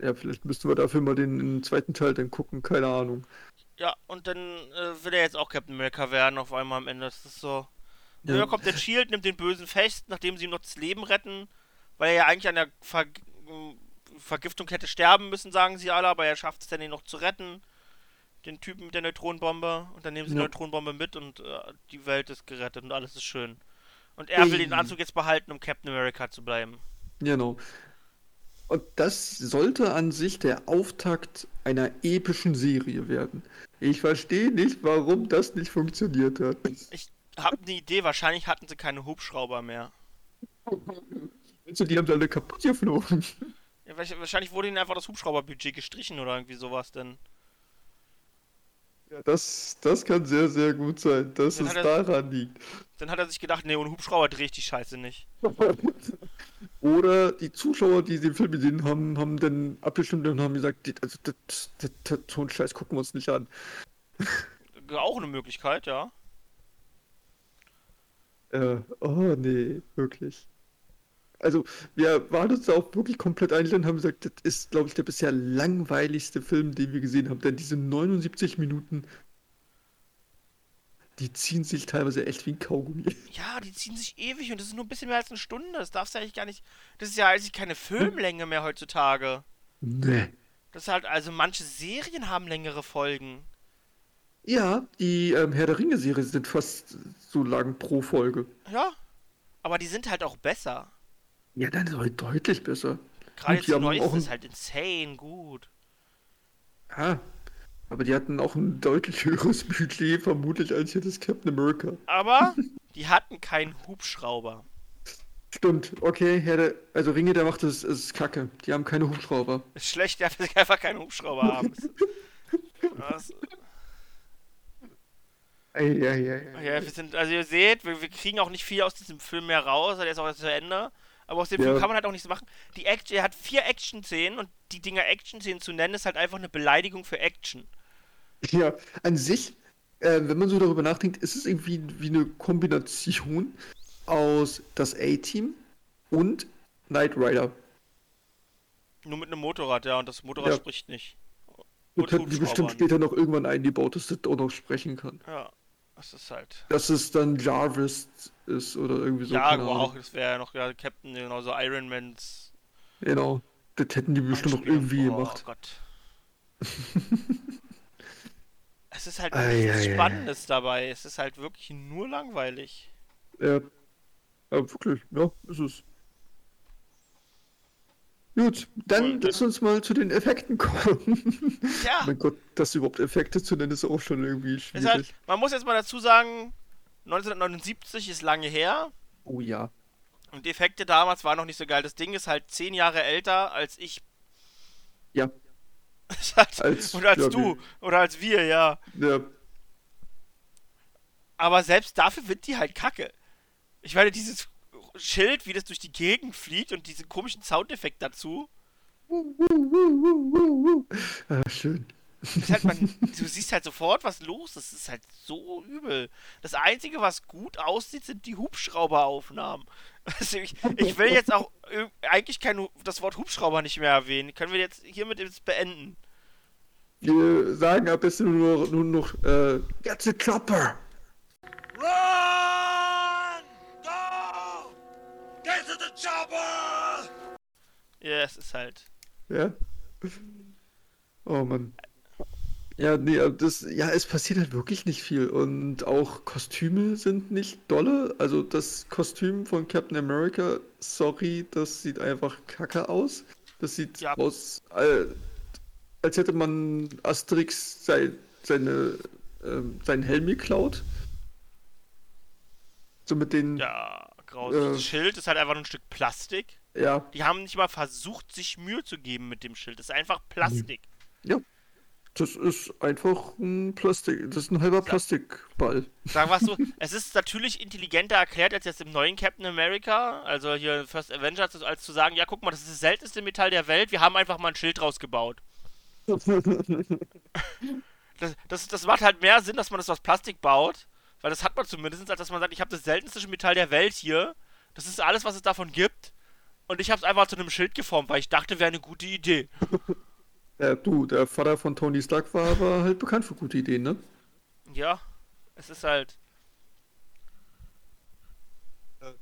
Ja, vielleicht müssten wir dafür mal den, den zweiten Teil dann gucken. Keine Ahnung. Ja, und dann äh, will er jetzt auch Captain America werden auf einmal am Ende. Das ist so. Ja. Dann kommt der Shield, nimmt den Bösen fest, nachdem sie ihm noch das Leben retten, weil er ja eigentlich an der Ver Vergiftung hätte sterben müssen, sagen sie alle, aber er schafft es dann, ihn noch zu retten. Den Typen mit der Neutronenbombe. Und dann nehmen sie die Ja. Neutronenbombe mit und äh, die Welt ist gerettet und alles ist schön. Und er will den. Anzug jetzt behalten, um Captain America zu bleiben. Genau. Und das sollte an sich der Auftakt einer epischen Serie werden. Ich verstehe nicht, warum das nicht funktioniert hat. Ich habe eine Idee, wahrscheinlich hatten sie keine Hubschrauber mehr. Also die haben sie alle kaputt geflogen. Ja, wahrsch- wahrscheinlich wurde ihnen einfach das Hubschrauberbudget gestrichen oder irgendwie sowas, denn. Ja, das, das kann sehr, sehr gut sein, dass Dann es er- daran liegt. Dann hat er sich gedacht, nee, ohne Hubschrauber drehe ich die Scheiße nicht. (laughs) Oder die Zuschauer, die den Film gesehen haben, haben dann abgestimmt und haben gesagt, "Die- also das, das, das, so einen Scheiß gucken wir uns nicht an. Auch eine Möglichkeit, ja. Äh, oh nee, wirklich. Also, wir waren uns da auch wirklich komplett einig und haben gesagt, das ist, glaube ich, der bisher langweiligste Film, den wir gesehen haben. Denn diese 79 Minuten, die ziehen sich teilweise echt wie ein Kaugummi. Ja, die ziehen sich ewig und das ist nur ein bisschen mehr als eine Stunde. Das darfst du eigentlich gar nicht. Das ist ja eigentlich keine Filmlänge mehr heutzutage. Nee. Das ist halt, also manche Serien haben längere Folgen. Ja, die ähm, Herr der Ringe-Serie sind fast so lang pro Folge. Ja. Aber die sind halt auch besser. Ja, dann ist halt deutlich besser. Gerade jetzt die die haben auch ein- ist halt insane gut. Ja, aber die hatten auch ein deutlich höheres (laughs) Budget, vermutlich, als hier das Captain America. Aber (laughs) die hatten keinen Hubschrauber. Stimmt, okay, Herr der, also Ringe der Macht ist, ist kacke. Die haben keine Hubschrauber. Ist schlecht, ja, dass sie einfach keinen Hubschrauber haben. (laughs) Das, Eieiei. ja, wir sind, also ihr seht, wir, wir kriegen auch nicht viel aus diesem Film mehr raus, der ist auch jetzt zu Ende. Aber aus dem Ja. Film kann man halt auch nichts machen. Die Action, er hat vier Action-Szenen und die Dinger Action-Szenen zu nennen, ist halt einfach eine Beleidigung für Action. Ja, an sich, äh, wenn man so darüber nachdenkt, ist es irgendwie wie eine Kombination aus das A-Team und Knight Rider. Nur mit einem Motorrad, ja, und das Motorrad Ja. spricht nicht. Das Und hätten die bestimmt später noch irgendwann eingebaut, dass das auch noch sprechen kann. Ja, das ist halt. Dass es dann Jarvis ist oder irgendwie so. ja, wow, Ahnung. das wäre ja noch ja, Captain, genauso Ironmans. Genau. Das hätten die bestimmt noch irgendwie oh, gemacht. Gott. (laughs) es ist halt nichts. Spannendes dabei. Es ist halt wirklich nur langweilig. Ja. Ja, wirklich, ja, ist es. Gut, dann Cool. lass uns mal zu den Effekten kommen. Ja, (laughs) mein Gott, das überhaupt Effekte zu nennen, ist auch schon irgendwie ist schwierig. halt, man muss jetzt mal dazu sagen, 1979 ist lange her. Oh ja. Und die Effekte damals waren noch nicht so geil. Das Ding ist halt zehn Jahre älter als ich. Ja. (laughs) Als, Oder als ja, du. Oder als wir, ja. Ja, Aber selbst dafür wird die halt kacke. Ich meine, dieses Schild, wie das durch die Gegend fliegt und diesen komischen Soundeffekt dazu. ah, schön. Ist halt man, du siehst halt sofort, was los ist. Das ist halt so übel. Das Einzige, was gut aussieht, sind die Hubschrauberaufnahmen. (laughs) Also ich, ich will jetzt auch äh, eigentlich kein, das Wort Hubschrauber nicht mehr erwähnen. Können wir jetzt hiermit jetzt beenden? Wir sagen ab jetzt nur, nur noch, äh, get the chopper. Run! Go! Get to the chopper! Ja, es ist halt. Ja. Oh Mann. Ja, nee, aber das, ja, es passiert halt wirklich nicht viel. Und auch Kostüme sind nicht dolle. Also das Kostüm von Captain America, sorry, das sieht einfach kacke aus. Das sieht Ja. aus, äh, als hätte man Asterix sei, seine, ähm, seinen Helm geklaut. So mit den, Ja, grausig. Äh. Das Schild ist halt einfach nur ein Stück Plastik. ja, Die haben nicht mal versucht, sich Mühe zu geben mit dem Schild. Das ist einfach Plastik. ja. Das ist einfach ein Plastik, das ist ein halber Plastikball. Sagen wir es so, (laughs) es ist natürlich intelligenter erklärt als jetzt im neuen Captain America, also hier First Avengers, als zu sagen, ja guck mal, das ist das seltenste Metall der Welt, wir haben einfach mal ein Schild draus gebaut. (laughs) Das, das, das macht halt mehr Sinn, dass man das aus Plastik baut, weil das hat man zumindest, als dass man sagt, ich habe das seltenste Metall der Welt hier, das ist alles, was es davon gibt, und ich habe es einfach zu einem Schild geformt, weil ich dachte, wäre eine gute Idee. Ja, du, der Vater von Tony Stark war aber halt bekannt für gute Ideen, ne? Ja, es ist halt.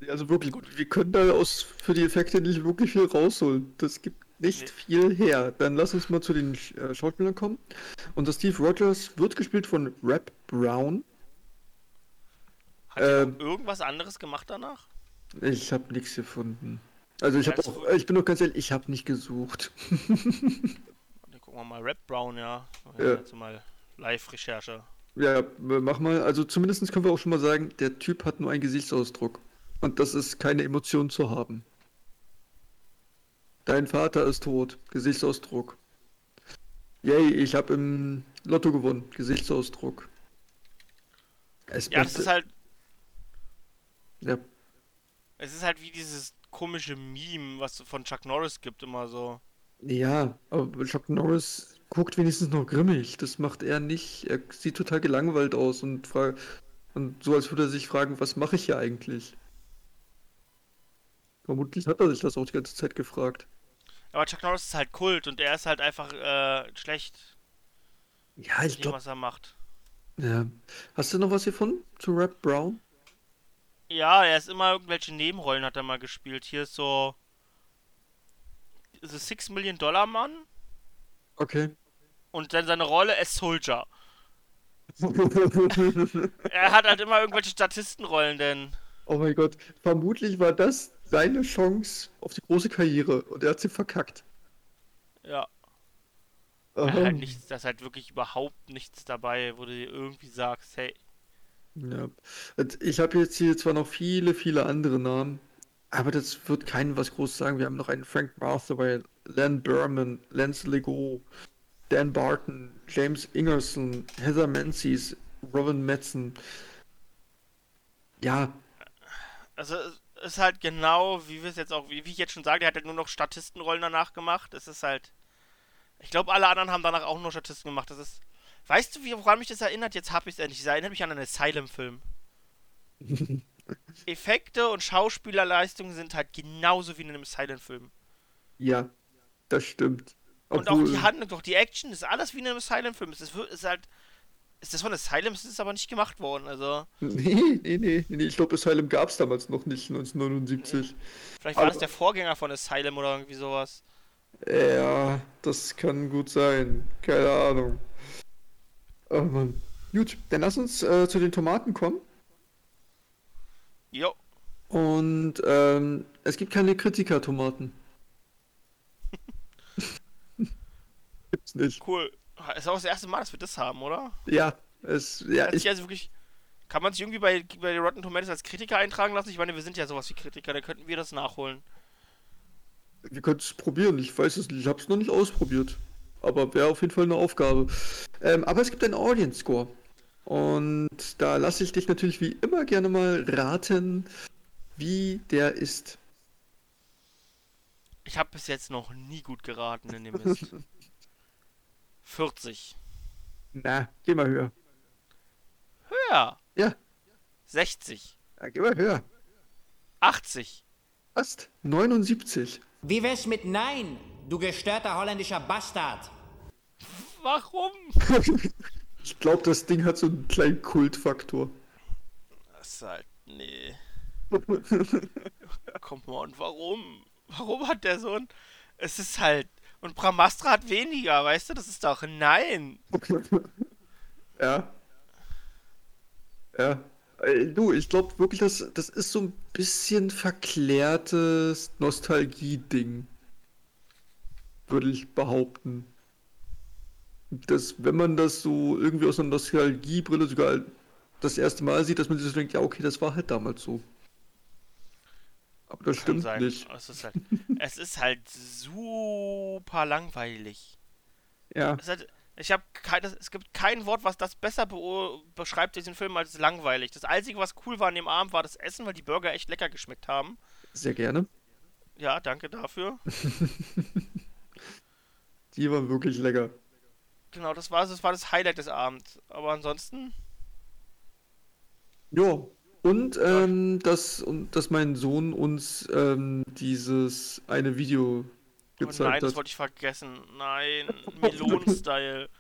Also wirklich, wir können da aus, für die Effekte nicht wirklich viel rausholen. Das gibt nicht Nee. viel her. Dann lass uns mal zu den äh, Schauspielern kommen. Und der Steve Rogers wird gespielt von Rap Brown. Hat er Ähm. irgendwas anderes gemacht danach? Ich habe nichts gefunden. Also ich Ganz auch, gut. ich bin doch ganz ehrlich, ich habe nicht gesucht. (laughs) Gucken wir mal, Rap Brown, ja. Ja. Jetzt mal Live-Recherche. Ja, mach mal. Also zumindest können wir auch schon mal sagen, der Typ hat nur einen Gesichtsausdruck. Und das ist keine Emotion zu haben. Dein Vater ist tot. Gesichtsausdruck. Yay, ich habe im Lotto gewonnen. Gesichtsausdruck. Es Ja, das ist halt, ja, es ist halt wie dieses komische Meme, was von Chuck Norris gibt, immer so. Ja, aber Chuck Norris guckt wenigstens noch grimmig. Das macht er nicht. Er sieht total gelangweilt aus und und so, als würde er sich fragen, was mache ich hier eigentlich? Vermutlich hat er sich das auch die ganze Zeit gefragt. Aber Chuck Norris ist halt Kult und er ist halt einfach äh, schlecht Ja, ich glaube. was er macht. Ja. Hast du noch was gefunden zu Rap Brown? Ja, er ist immer irgendwelche Nebenrollen hat er mal gespielt. Hier ist so The Six Million Dollar Mann Okay. und dann seine Rolle als Soldier. (laughs) Er hat halt immer irgendwelche Statistenrollen, denn oh mein Gott. Vermutlich war das seine Chance auf die große Karriere und er hat sie verkackt. ja, Aha. er hat halt nichts, da ist halt wirklich überhaupt nichts dabei, wo du dir irgendwie sagst, hey, Ja. Ich habe jetzt hier zwar noch viele, viele andere Namen, aber das wird keinen was groß sagen. Wir haben noch einen Frank Marthaway, Len Berman, Lance Legault, Dan Barton, James Ingerson, Heather Menzies, Robin Metzen. Ja, Also es ist halt genau, wie wir es jetzt auch, wie, wie ich jetzt schon sage, der hat halt nur noch Statistenrollen danach gemacht. Es ist halt. Ich glaube, alle anderen haben danach auch nur Statisten gemacht. Das ist. Weißt du, wie, woran mich das erinnert? Jetzt habe ich es endlich. Das erinnert mich an einen Asylum-Film. (laughs) Effekte und Schauspielerleistungen sind halt genauso wie in einem Asylum-Film. ja, das stimmt. Und auch die Obwohl- Handlung, doch die Action ist alles wie in einem Asylum-Film. Es ist, ist halt. Ist das von Asylum? Es ist aber nicht gemacht worden. Also. (laughs) Nee, nee, nee, nee, ich glaube, Asylum gab es damals noch nicht, 1979. Vielleicht war das Aber- der Vorgänger von Asylum oder irgendwie sowas. Ja, das kann gut sein. Keine Ahnung. Oh Mann. Gut, dann lass uns äh, zu den Tomaten kommen. Jo. Und ähm, es gibt keine Kritiker-Tomaten. (laughs) Gibt's nicht. Cool. Ist auch das erste Mal, dass wir das haben, oder? Ja, es, ja, Kann ich, also wirklich. Kann man sich irgendwie bei, bei Rotten Tomatoes als Kritiker eintragen lassen? Ich meine, wir sind ja sowas wie Kritiker, da könnten wir das nachholen. wir können es probieren. Ich weiß es nicht. Ich habe es noch nicht ausprobiert. Aber wäre auf jeden Fall eine Aufgabe. Ähm, aber es gibt einen Audience Score. Und da lasse ich dich natürlich wie immer gerne mal raten, wie der ist. Ich habe bis jetzt noch nie gut geraten in dem Mist. (laughs) 40. Na, geh mal höher. Höher. Ja. 60. Ja, geh mal höher. 80. Fast 79. Wie wär's mit Nein, du gestörter holländischer Bastard? Warum? (laughs) ich glaube, das Ding hat so einen kleinen Kultfaktor. Das ist halt. Nee. (laughs) Come on, warum? Warum hat der so ein. Es ist halt. Und Bramastra hat weniger, weißt du? Das ist doch. Nein! (laughs) ja. Ja. Ey, Du, ich glaube wirklich, das, das ist so ein bisschen verklärtes Nostalgie-Ding. Würde ich behaupten. Dass, wenn man das so irgendwie aus einer Nostalgiebrille sogar das erste Mal sieht, dass man sich so denkt, ja, okay, das war halt damals so. Aber das Kann stimmt sein. nicht. Es ist, halt, es ist halt super langweilig. Ja. Es, hat, ich hab kein, es gibt kein Wort, was das besser be beschreibt, diesen Film, als langweilig. Das Einzige, was cool war an dem Abend, war das Essen, weil die Burger echt lecker geschmeckt haben. Sehr gerne. Ja, danke dafür. (laughs) Die waren wirklich lecker. Genau, das war, das war das Highlight des Abends. Aber ansonsten, Ja. Und ähm, dass, und dass mein Sohn uns ähm, dieses eine Video oh gezeigt nein, das hat. wollte ich vergessen. Nein, Melon-Style. (laughs)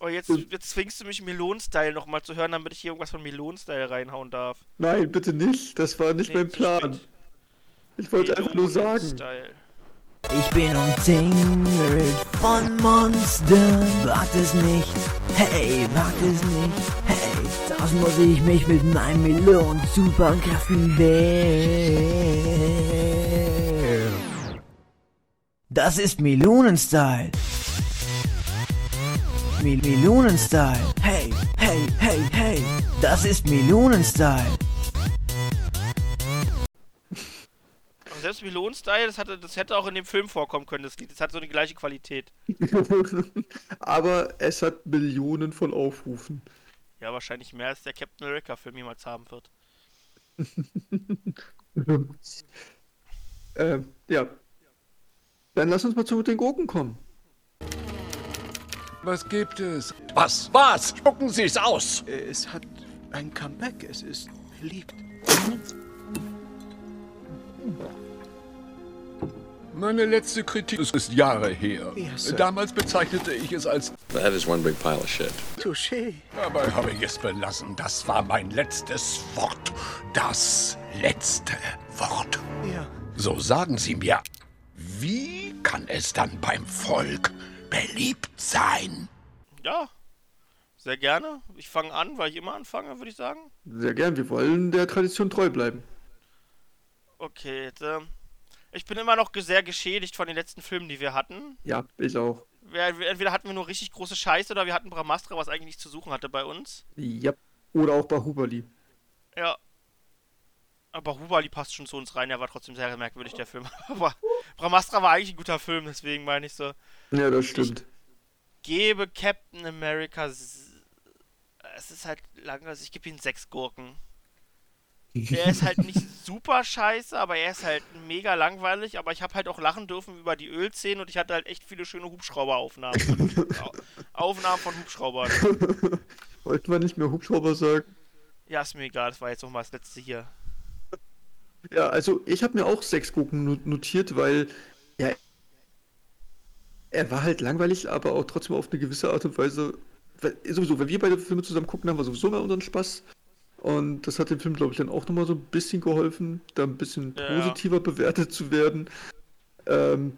Oh, jetzt, jetzt zwingst du mich, Melon-Style nochmal zu hören, damit ich hier irgendwas von Melon-Style reinhauen darf. Nein, bitte nicht. Das war nicht Nee, mein Plan. Ich wollte einfach nur sagen. Melon-Style. Ich bin umzingelt von Monstern. Wagt es nicht, hey, wagt es nicht, hey. Das muss ich mich mit meinen Melonen-Superkräften wehren. Das ist Melonen-Style. Mel Melonen-Style. Hey, hey, hey, hey. Das ist Melonen-Style. Selbst Melon-Style, das, hatte, das hätte auch in dem Film vorkommen können, das Lied. Das hat so die gleiche Qualität. (laughs) Aber es hat Millionen von Aufrufen. Ja, wahrscheinlich mehr als der Captain America-Film jemals haben wird. (laughs) ähm, ja. Dann lass uns mal zu den Gurken kommen. Was gibt es? Was? Was? Spucken Sie es aus! Es hat ein Comeback. Es ist beliebt. Meine letzte Kritik ist Jahre her. Sir. Damals bezeichnete ich es als That is one big pile of shit. Touché. Dabei habe ich es belassen. Das war mein letztes Wort. Das letzte Wort. Ja. So sagen Sie mir, wie kann es dann beim Volk beliebt sein? Ja, sehr gerne. Ich fange an, weil ich immer anfange, würde ich sagen. Sehr gern. Wir wollen der Tradition treu bleiben. Okay, ähm, ich bin immer noch sehr geschädigt von den letzten Filmen, die wir hatten. Ja, ich auch. Wir, entweder hatten wir nur richtig große Scheiße oder wir hatten Bramastra, was eigentlich nichts zu suchen hatte bei uns. Ja. Oder auch bei Huberli. Ja. Aber Hubali passt schon zu uns rein, er war trotzdem sehr merkwürdig, der Film. (laughs) Aber Bramastra war eigentlich ein guter Film, deswegen meine ich so. Ja, das stimmt. Gebe Captain America. Es ist halt langweilig, ich gebe ihm sechs Gurken. Er ist halt (laughs) nicht super scheiße, aber er ist halt mega langweilig. Aber ich habe halt auch lachen dürfen über die Ölszenen und ich hatte halt echt viele schöne Hubschrauberaufnahmen. (laughs) Aufnahmen von Hubschraubern. (laughs) Wollten wir nicht mehr Hubschrauber sagen? Ja, ist mir egal, das war jetzt nochmal das letzte hier. Ja, also ich habe mir auch sechs Gurken no- notiert, weil ja, er war halt langweilig, aber auch trotzdem auf eine gewisse Art und Weise. Weil, sowieso, wenn wir beide Filme zusammen gucken, haben wir sowieso mal unseren Spaß. Und das hat dem Film, glaube ich, dann auch nochmal so ein bisschen geholfen, da ein bisschen Ja. positiver bewertet zu werden. Ähm,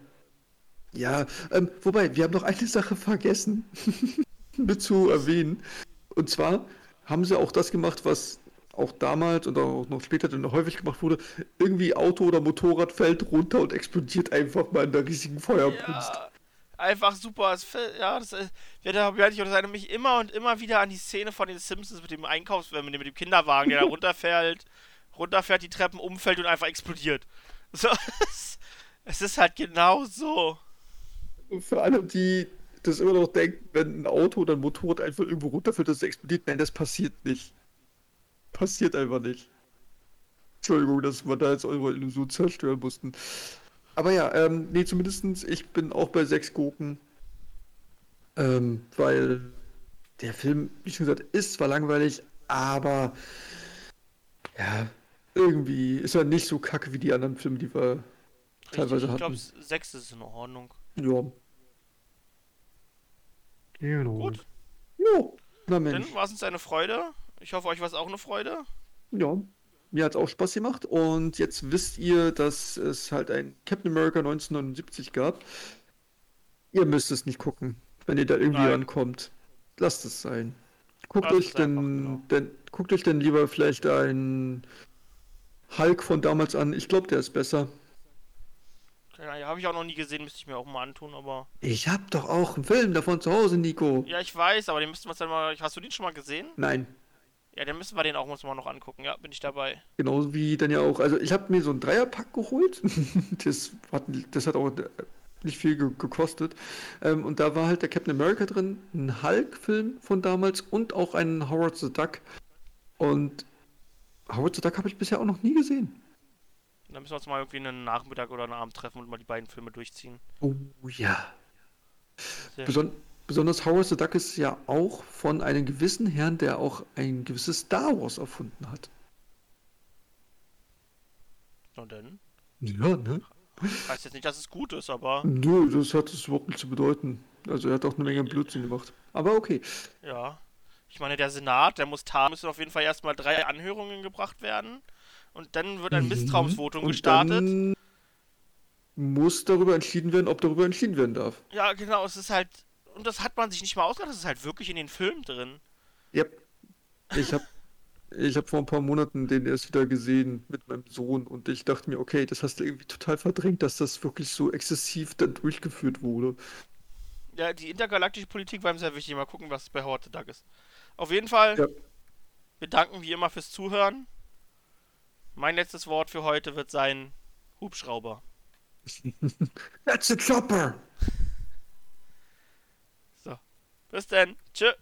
ja, ähm, wobei, wir haben noch eine Sache vergessen (laughs) zu erwähnen. Und zwar haben sie auch das gemacht, was auch damals und auch noch später dann häufig gemacht wurde. Irgendwie Auto oder Motorrad fällt runter und explodiert einfach mal in der riesigen Feuerbrunst. Ja, einfach super. Ja, das, äh, ja, da werde ich erinnere mich immer und immer wieder an die Szene von den Simpsons mit dem Einkaufs, äh, mit dem, mit dem Kinderwagen, der da (laughs) runterfällt, runterfährt, die Treppen umfällt und einfach explodiert. (laughs) So, es, es ist halt genau so. Und Für alle, die das immer noch denken, wenn ein Auto oder ein Motorrad einfach irgendwo runterfällt, dass es explodiert. Nein, das passiert nicht. Passiert einfach nicht. Entschuldigung, dass wir da jetzt eure Illusion zerstören mussten. Aber ja, ähm, nee, zumindestens ich bin auch bei sechs Gurken. Ähm, weil der Film, wie schon gesagt, ist zwar langweilig, aber ja, irgendwie ist er nicht so kacke wie die anderen Filme, die wir teilweise ich glaube, hatten. sechs ist in Ordnung. Ja. Genau. Gut. Jo. Na Mensch. Dann war es uns eine Freude. Ich hoffe, euch war es auch eine Freude. Ja. Mir hat es auch Spaß gemacht. Und jetzt wisst ihr, dass es halt ein Captain America 1979 gab. Ihr müsst es nicht gucken, wenn ihr da irgendwie Nein. rankommt. Lasst es sein. Guckt Lasst euch denn, genau. denn guckt euch denn lieber vielleicht einen Hulk von damals an. Ich glaube, der ist besser. Ja, habe ich auch noch nie gesehen, müsste ich mir auch mal antun, aber. Ich hab doch auch einen Film davon zu Hause, Nico. Ja, ich weiß, aber den müssten wir uns dann mal. Hast du den schon mal gesehen? Nein. Ja, dann müssen wir den auch uns mal noch angucken. Ja, bin ich dabei. Genauso wie dann ja auch. Also ich habe mir so einen Dreierpack geholt. (laughs) das, hat, das hat auch nicht viel ge gekostet. Ähm, und da war halt der Captain America drin, ein Hulk-Film von damals und auch ein Howard the Duck. Und Howard the Duck habe ich bisher auch noch nie gesehen. Dann müssen wir uns mal irgendwie einen Nachmittag oder einen Abend treffen und mal die beiden Filme durchziehen. Oh ja. Sehr Beson besonders Howard the Duck ist ja auch von einem gewissen Herrn, der auch ein gewisses Star Wars erfunden hat. Und dann? Ja, ne? Heißt jetzt nicht, dass es gut ist, aber. Nö, das hat es überhaupt nicht zu bedeuten. Also er hat auch eine Menge Blödsinn gemacht. Aber okay. Ja. Ich meine, der Senat, der muss tagen, müssen auf jeden Fall erstmal drei Anhörungen gebracht werden. Und dann wird ein Misstrauensvotum Mhm. Und gestartet. Dann muss darüber entschieden werden, ob darüber entschieden werden darf. Ja, genau, es ist halt. Und das hat man sich nicht mal ausgedacht, das ist halt wirklich in den Film drin. Ja. Ich habe ich hab vor ein paar Monaten den erst wieder gesehen mit meinem Sohn und ich dachte mir, okay, das hast du irgendwie total verdrängt, dass das wirklich so exzessiv dann durchgeführt wurde. Ja, die intergalaktische Politik war ihm sehr wichtig. Mal gucken, was bei Howard the Duck ist. Auf jeden Fall, Ja. wir danken wie immer fürs Zuhören. Mein letztes Wort für heute wird sein Hubschrauber. (laughs) That's a chopper! So. Bis dann. Tschö.